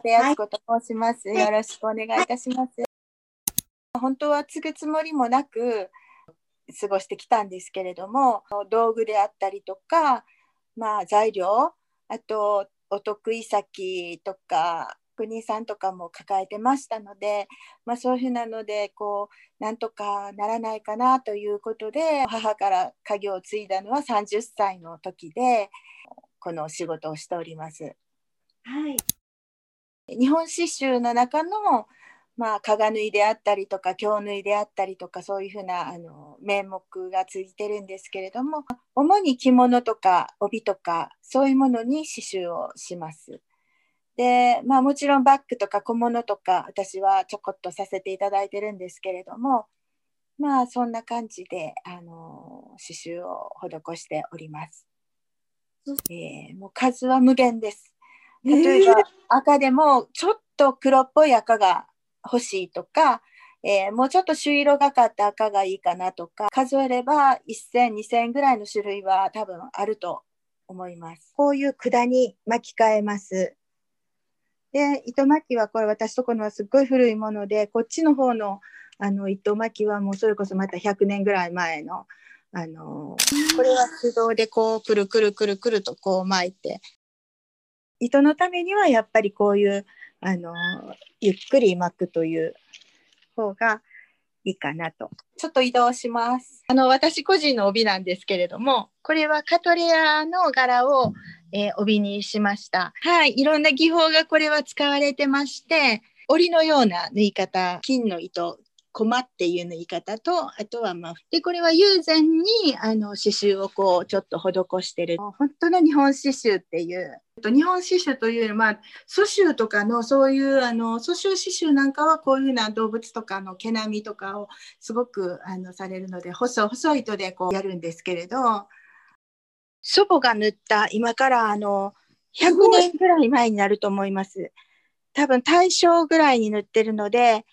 敦子と申します、はい、よろしくお願いいたします。本当は継ぐつもりもなく過ごしてきたんですけれども、道具であったりとか、まあ材料、あとお得意先とか国さんとかも抱えてましたので、まあ、そういうふうなのでこうなんとかならないかなということで母から家業を継いだのは30歳の時でこの仕事をしております。はい、日本刺繍の中のまあ、縫いであったりとか京縫いであったりとかそういうふうなあの名目がついてるんですけれども主に着物とか帯とかそういうものに刺繍をします。で、まあもちろんバッグとか小物とか私はちょこっとさせていただいてるんですけれども、まあそんな感じで、あの刺繍を施しております。えー、もう数は無限です。例えば赤でもちょっと黒っぽい赤が欲しいとか、えー、もうちょっと朱色がかった赤がいいかなとか数えれば1000、2000ぐらいの種類は多分あると思います。こういう管に巻き替えます。で糸巻きはこれ私とこのはすっごい古いものでこっちの方のあの糸巻きはもうそれこそまた100年ぐらい前のあのこれは手動でこうくるくるくるくるとこう巻いて糸のためにはやっぱりこういうあのゆっくり巻くという方がいいかなと。ちょっと移動します。あの私個人の帯なんですけれども、これはカトレアの柄を、えー、帯にしました。はい、いろんな技法がこれは使われてまして、織りのような縫い方、金の糸駒っていう縫い方とあとはまあでこれは友禅にあの刺繍をこうちょっと施してる本当の日本刺繍っていう日本刺繍というよりまあ蘇州とかのそういうあの蘇州刺繍なんかはこういうふうな動物とかの毛並みとかをすごくあのされるので細細い糸でこうやるんですけれど祖母が縫った今からあの100年ぐらい前になると思います。多分大正ぐらいに塗ってるので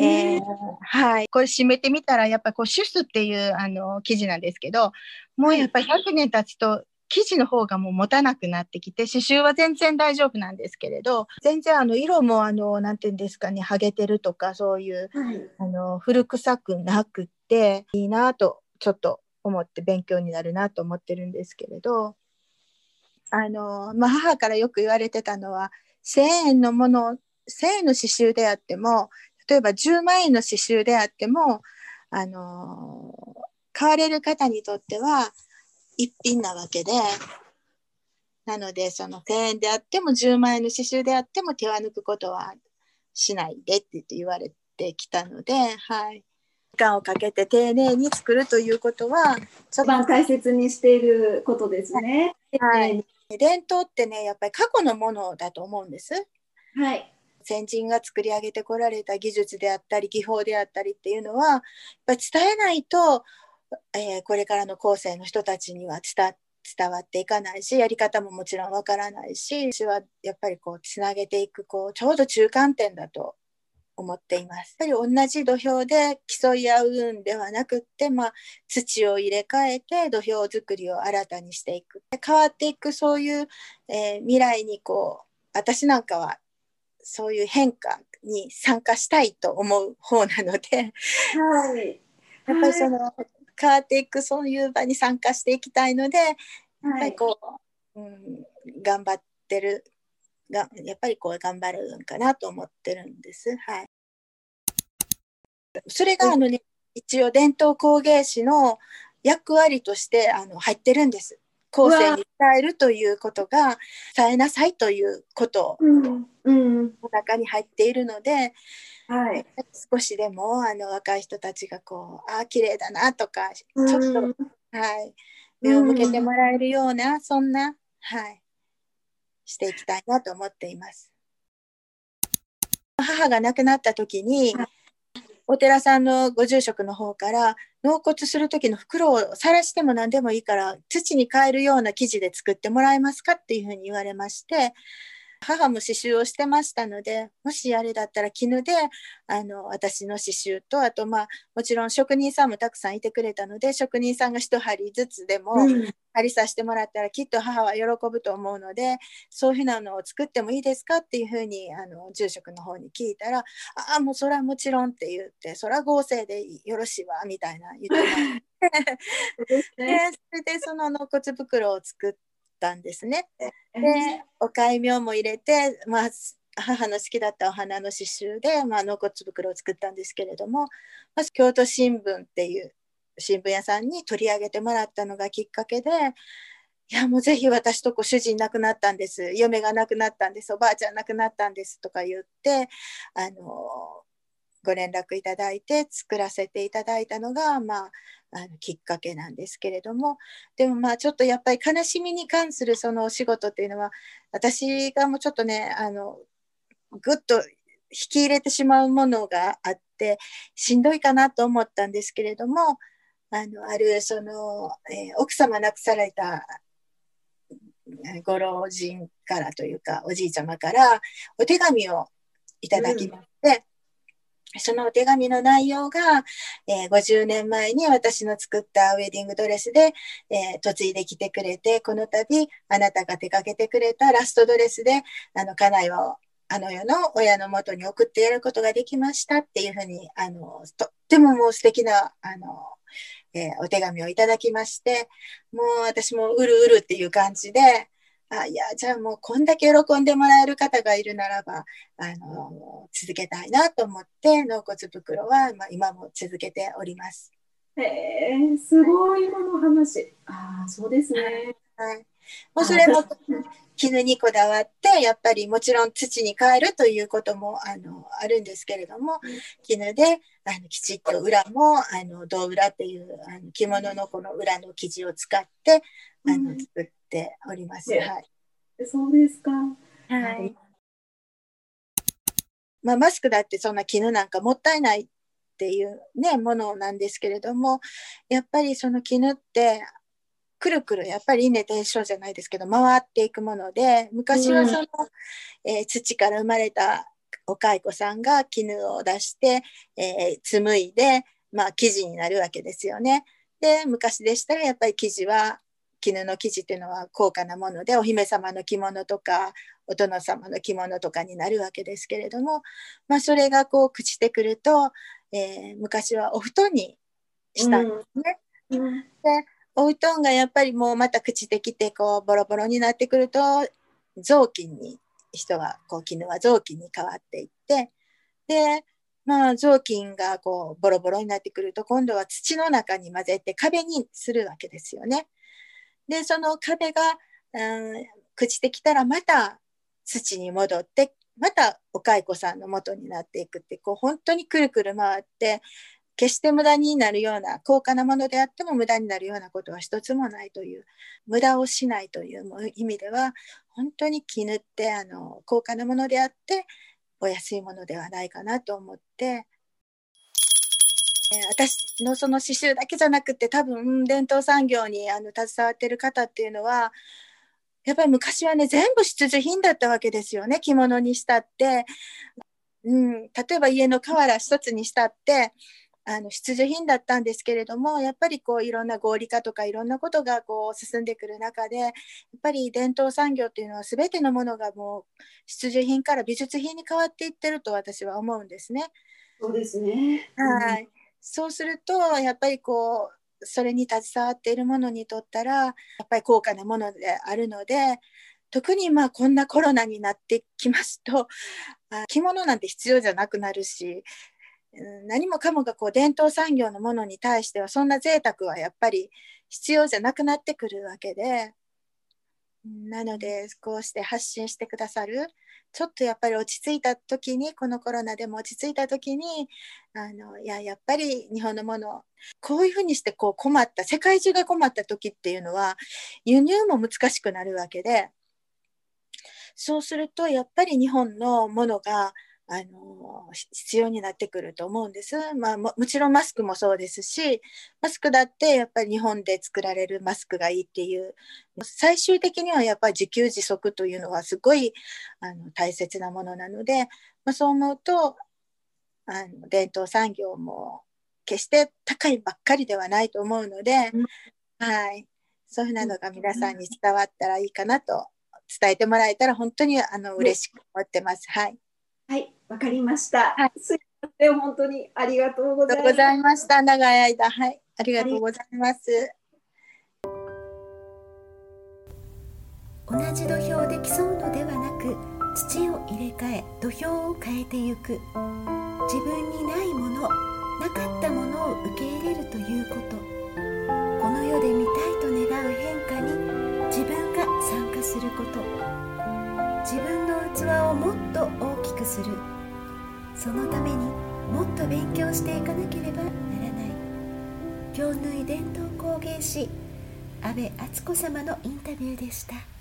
えー、はい、これ締めてみたらやっぱこうシュスっていうあの生地なんですけどもうやっぱり100年経つと生地の方がもう持たなくなってきて刺繍は全然大丈夫なんですけれど全然あの色もあのなんていうんですかね剥げてるとかそういう、はい、あの古臭くなくっていいなとちょっと思って勉強になるなと思ってるんですけれどあの、まあ、母からよく言われてたのは1,000円のもの1,000円の刺繍であっても例えば10万円の刺繍であっても、あのー、買われる方にとっては一品なわけで、なので、その1000円であっても10万円の刺繍であっても手は抜くことはしないでって言われてきたので、はい。時間をかけて丁寧に作るということは、一番大切にしていることですね。はい。伝統ってね、やっぱり過去のものだと思うんです。はい。先人が作り上げてこられた技術であったり技法であったりっていうのはやっぱ伝えないと、えー、これからの後世の人たちには伝伝わっていかないしやり方ももちろんわからないし私はやっぱりこうつなげていくこうちょうど中間点だと思っています。やっぱり同じ土俵で競い合うんではなくって、まあ、土を入れ替えて土俵作りを新たにしていく変わっていくそういう、えー、未来にこう私なんかはそういう変化に参加したいと思う方なので、はい、やっぱりその、はい、変わっていくそういう場に参加していきたいので、やっぱりこう、うん、頑張ってるがやっぱりこう頑張るんかなと思ってるんです。はい、それがあの、ね、一応伝統工芸士の役割としてあの入ってるんです。後世に伝えるということが伝えなさいということの中に入っているので、はい、少しでもあの若い人たちがこうああ綺麗だなとかちょっと、はい、目を向けてもらえるような、そんな、はい、していきたいなと思っています。母が亡くなった時に、お寺さんのご住職の方から納骨する時の袋を晒しても何でもいいから土に変えるような生地で作ってもらえますかっていうふうに言われまして母も刺繍をしてましたのでもしあれだったら絹であの私の刺繍とあとまあもちろん職人さんもたくさんいてくれたので職人さんが一針ずつでも針刺してもらったらきっと母は喜ぶと思うのでそういうふうなのを作ってもいいですかっていうふうにあの住職の方に聞いたら「ああもうそれはもちろん」って言って「それは合成でよろしいわ」みたいな言って でそれでその納骨袋を作ったんですね。でお戒名も入れて、まあ、母の好きだったお花の刺繍で、まあ、納骨袋を作ったんですけれども、まず京都新聞っていう新聞屋さんに取り上げてもらったのがきっかけでいやもうぜひ私とこ主人亡くなったんです。嫁が亡くなったんです。おばあちゃん亡くなったんですとか言ってあのご連絡いただいて作らせていただいたのが、まあ、あのきっかけなんですけれども。でもまあちょっとやっぱり悲しみに関するそのお仕事っていうのは私がもうちょっとねあのぐっと引き入れてしまうものがあってしんどいかなと思ったんですけれどもあのあるその、えー、奥様亡くされたご老人からというかおじいちゃまからお手紙をいただきまして、そのお手紙の内容が、えー、50年前に私の作ったウェディングドレスで、えー、嫁いできてくれて、この度あなたが手掛けてくれたラストドレスで、あの、家内をあの世の親のもとに送ってやることができましたっていうふうに、あの、とってももう素敵な、あの、えー、お手紙をいただきまして、もう私もうるうるっていう感じで、あいやじゃあもうこんだけ喜んでもらえる方がいるならばあの続けたいなと思って納骨袋は、まあ、今も続けております。へえすごいもの話。ああそうですね。はい。もうそれも絹にこだわってやっぱりもちろん土に変えるということもあのあるんですけれども絹であのきちっと裏もあの胴裏っていうあの着物のこの裏の生地を使ってあの作っております。はい。そうですか。はい。まあ、マスクだってそんな絹なんかもったいないっていうねものなんですけれどもやっぱりその絹ってくるくるやっぱり稲伝承じゃないですけど回っていくもので昔はその、うん、えー、土から生まれたお蚕さんが絹を出して、えー、紡いで、まあ、生地になるわけですよね。で昔でしたらやっぱり生地は絹の生地っていうのは高価なものでお姫様の着物とかお殿様の着物とかになるわけですけれども、まあ、それがこう朽ちてくると、えー、昔はお布団にしたんですね。うんうん、でお布団がやっぱりもうまた朽ちてきてこうボロボロになってくると雑巾に人はこう絹は雑巾に変わっていってでまあ雑巾がこうボロボロになってくると今度は土の中に混ぜて壁にするわけですよね。でその壁が、うん、朽ちてきたらまた土に戻ってまたお蚕さんの元になっていくってこう本当にくるくる回って決して無駄になるような高価なものであっても無駄になるようなことは一つもないという無駄をしないという意味では本当に絹ってあの高価なものであってお安いものではないかなと思って私のその刺繍だけじゃなくて多分伝統産業にあの携わってる方っていうのはやっぱり昔はね全部必需品だったわけですよね着物にしたって、うん、例えば家の瓦一つにしたってあの必需品だったんですけれどもやっぱりこういろんな合理化とかいろんなことがこう進んでくる中でやっぱり伝統産業っていうのは全てのものがもう必需品から美術品に変わっていってると私は思うんですね。そうですね、はい、そうするとやっぱりこうそれに携わっているものにとったらやっぱり高価なものであるので特にまあこんなコロナになってきますと着物なんて必要じゃなくなるし何もかもがこう伝統産業のものに対してはそんな贅沢はやっぱり必要じゃなくなってくるわけでなのでこうして発信してくださるちょっとやっぱり落ち着いた時にこのコロナでも落ち着いた時にあのいややっぱり日本のものこういうふうにしてこう困った世界中が困った時っていうのは輸入も難しくなるわけでそうするとやっぱり日本のものがあの必要になってくると思うんです、まあ、ももちろんマスクもそうですしマスクだってやっぱり日本で作られるマスクがいいっていう。最終的にはやっぱり自給自足というのはすごいあの大切なものなので、まあ、そう思うとあの伝統産業も決して高いばっかりではないと思うので、うん、はい、そういうのが皆さんに伝わったらいいかなと伝えてもらえたら本当にあの嬉しく思ってます。はい。はい、わかりました。はい、すいません、本当にありがとうございました。長い間、はい、ありがとうございます。同じ土俵で競うのではなく、土を入れ替え、土俵を変えてゆく。自分にないもの、なかったものを受け入れるということ。この世で見たいと願う変化に自分が参加すること。自分の器をもっと大きくするそのためにもっと勉強していかなければならない京縫伝統工芸士安部敦子様のインタビューでした。